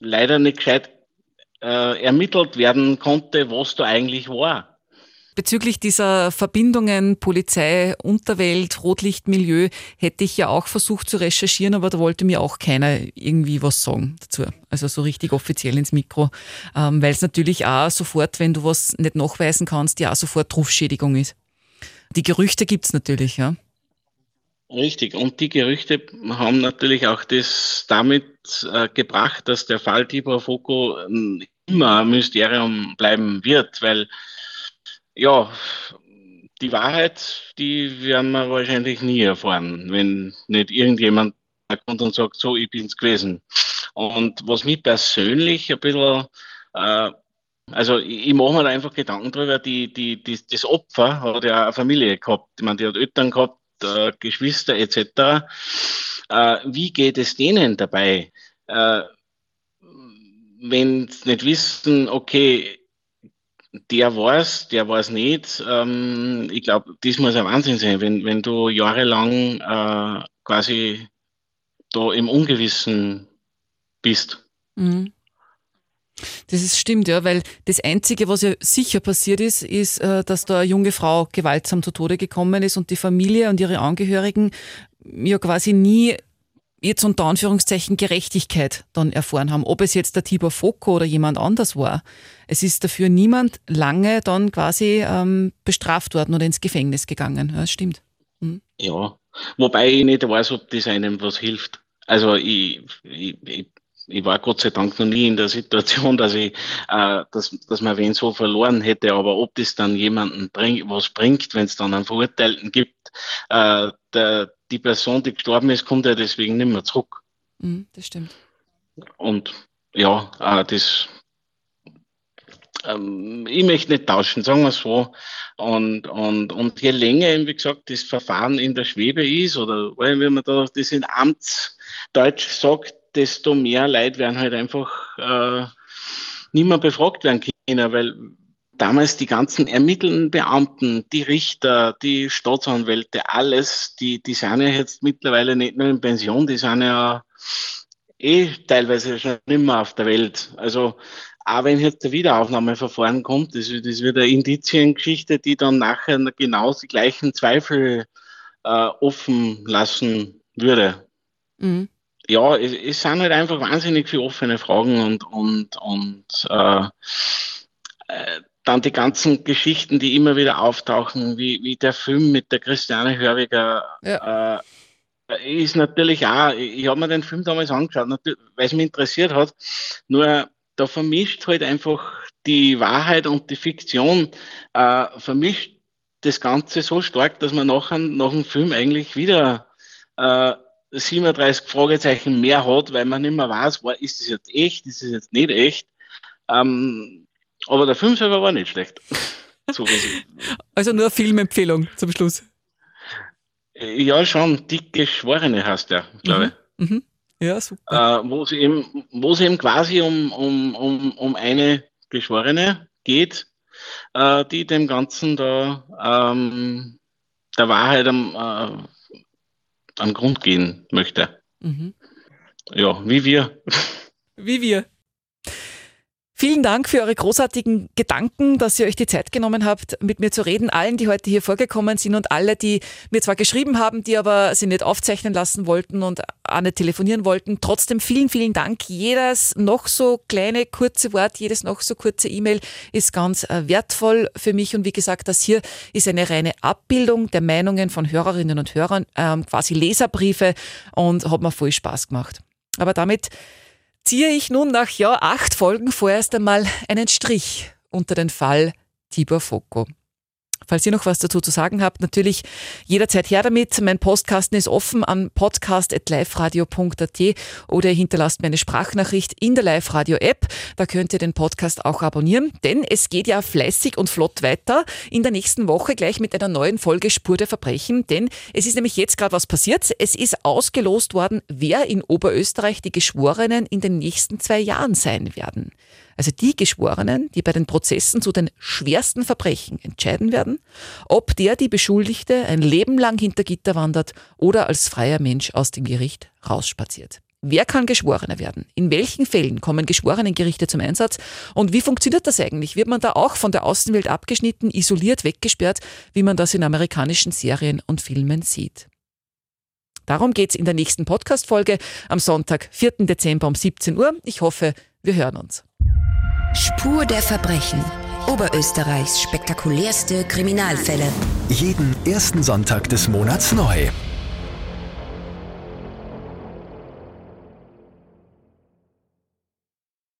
leider nicht gescheit äh, ermittelt werden konnte, was da eigentlich war. Bezüglich dieser Verbindungen Polizei, Unterwelt, Rotlichtmilieu hätte ich ja auch versucht zu recherchieren, aber da wollte mir auch keiner irgendwie was sagen dazu. Also so richtig offiziell ins Mikro, ähm, weil es natürlich auch sofort, wenn du was nicht nachweisen kannst, ja auch sofort Rufschädigung ist. Die Gerüchte gibt es natürlich, ja. Richtig, und die Gerüchte haben natürlich auch das damit äh, gebracht, dass der Fall Tibor Foko immer ein Mysterium bleiben wird, weil ja, die Wahrheit, die werden wir wahrscheinlich nie erfahren, wenn nicht irgendjemand kommt und sagt, so, ich bin's gewesen. Und was mich persönlich ein bisschen, äh, also ich, ich mache mir da einfach Gedanken drüber, die, die, die, das Opfer hat ja eine Familie gehabt, ich meine, die hat Eltern gehabt, äh, Geschwister etc. Äh, wie geht es denen dabei? Äh, wenn sie nicht wissen, okay, der weiß, der weiß nicht. Ähm, ich glaube, das muss ein Wahnsinn sein, wenn, wenn du jahrelang äh, quasi da im Ungewissen bist. Mhm. Das ist stimmt, ja, weil das Einzige, was ja sicher passiert ist, ist, äh, dass da eine junge Frau gewaltsam zu Tode gekommen ist und die Familie und ihre Angehörigen ja quasi nie jetzt unter Anführungszeichen Gerechtigkeit dann erfahren haben, ob es jetzt der Tibor Foko oder jemand anders war. Es ist dafür niemand lange dann quasi ähm, bestraft worden oder ins Gefängnis gegangen. Ja, das stimmt. Mhm. Ja, wobei ich nicht weiß, ob das einem was hilft. Also ich, ich, ich, ich war Gott sei Dank noch nie in der Situation, dass ich, äh, dass, dass man wen so verloren hätte, aber ob das dann jemanden bring, was bringt, wenn es dann einen Verurteilten gibt, äh, der, die Person, die gestorben ist, kommt ja deswegen nicht mehr zurück. Mhm, das stimmt. Und ja, äh, das, ähm, ich möchte nicht tauschen, sagen wir es so. Und, und, und je länger, wie gesagt, das Verfahren in der Schwebe ist, oder wie man da das in Amtsdeutsch sagt, desto mehr Leute werden halt einfach äh, nicht mehr befragt werden können, weil damals die ganzen ermittelnden Beamten, die Richter, die Staatsanwälte, alles, die, die sind ja jetzt mittlerweile nicht nur in Pension, die sind ja eh teilweise schon mehr auf der Welt. Also auch wenn jetzt der Wiederaufnahmeverfahren kommt, das, das wird eine Indiziengeschichte, die dann nachher genau die gleichen Zweifel äh, offen lassen würde. Mhm. Ja, es, es, sind halt einfach wahnsinnig viele offene Fragen und, und, und äh, äh dann die ganzen Geschichten, die immer wieder auftauchen, wie, wie der Film mit der Christiane Hörwiger, ja. äh, ist natürlich auch, ich, habe mir den Film damals angeschaut, weil es mich interessiert hat, nur da vermischt halt einfach die Wahrheit und die Fiktion, äh, vermischt das Ganze so stark, dass man nachher, nach dem Film eigentlich wieder äh, 37 Fragezeichen mehr hat, weil man nicht mehr weiß, war, ist das jetzt echt, ist das jetzt nicht echt. Ähm, aber der Film selber war nicht schlecht. [LAUGHS] so also nur Filmempfehlung zum Schluss. Ja, schon. Die Geschworene heißt der, glaube ich. Mhm. Mhm. Ja, super. Äh, wo es eben, wo es eben quasi um, um, um, um eine Geschworene geht, äh, die dem Ganzen da ähm, der Wahrheit am, äh, am Grund gehen möchte. Mhm. Ja, wie wir. Wie wir. Vielen Dank für eure großartigen Gedanken, dass ihr euch die Zeit genommen habt, mit mir zu reden. Allen, die heute hier vorgekommen sind und alle, die mir zwar geschrieben haben, die aber sie nicht aufzeichnen lassen wollten und auch nicht telefonieren wollten. Trotzdem vielen, vielen Dank. Jedes noch so kleine, kurze Wort, jedes noch so kurze E-Mail ist ganz äh, wertvoll für mich. Und wie gesagt, das hier ist eine reine Abbildung der Meinungen von Hörerinnen und Hörern, ähm, quasi Leserbriefe und hat mir voll Spaß gemacht. Aber damit ziehe ich nun nach ja, acht Folgen vorerst einmal einen Strich unter den Fall Tibor Foko. Falls ihr noch was dazu zu sagen habt, natürlich jederzeit her damit. Mein Postkasten ist offen an podcast.liferadio.at oder ihr hinterlasst mir eine Sprachnachricht in der Live-Radio-App. Da könnt ihr den Podcast auch abonnieren, denn es geht ja fleißig und flott weiter. In der nächsten Woche gleich mit einer neuen Folge Spur der Verbrechen, denn es ist nämlich jetzt gerade was passiert. Es ist ausgelost worden, wer in Oberösterreich die Geschworenen in den nächsten zwei Jahren sein werden also die Geschworenen, die bei den Prozessen zu den schwersten Verbrechen entscheiden werden, ob der die Beschuldigte ein Leben lang hinter Gitter wandert oder als freier Mensch aus dem Gericht rausspaziert. Wer kann Geschworener werden? In welchen Fällen kommen Geschworenengerichte zum Einsatz? Und wie funktioniert das eigentlich? Wird man da auch von der Außenwelt abgeschnitten, isoliert, weggesperrt, wie man das in amerikanischen Serien und Filmen sieht? Darum geht es in der nächsten Podcast-Folge am Sonntag, 4. Dezember um 17 Uhr. Ich hoffe, wir hören uns. Spur der Verbrechen. Oberösterreichs spektakulärste Kriminalfälle. Jeden ersten Sonntag des Monats neu.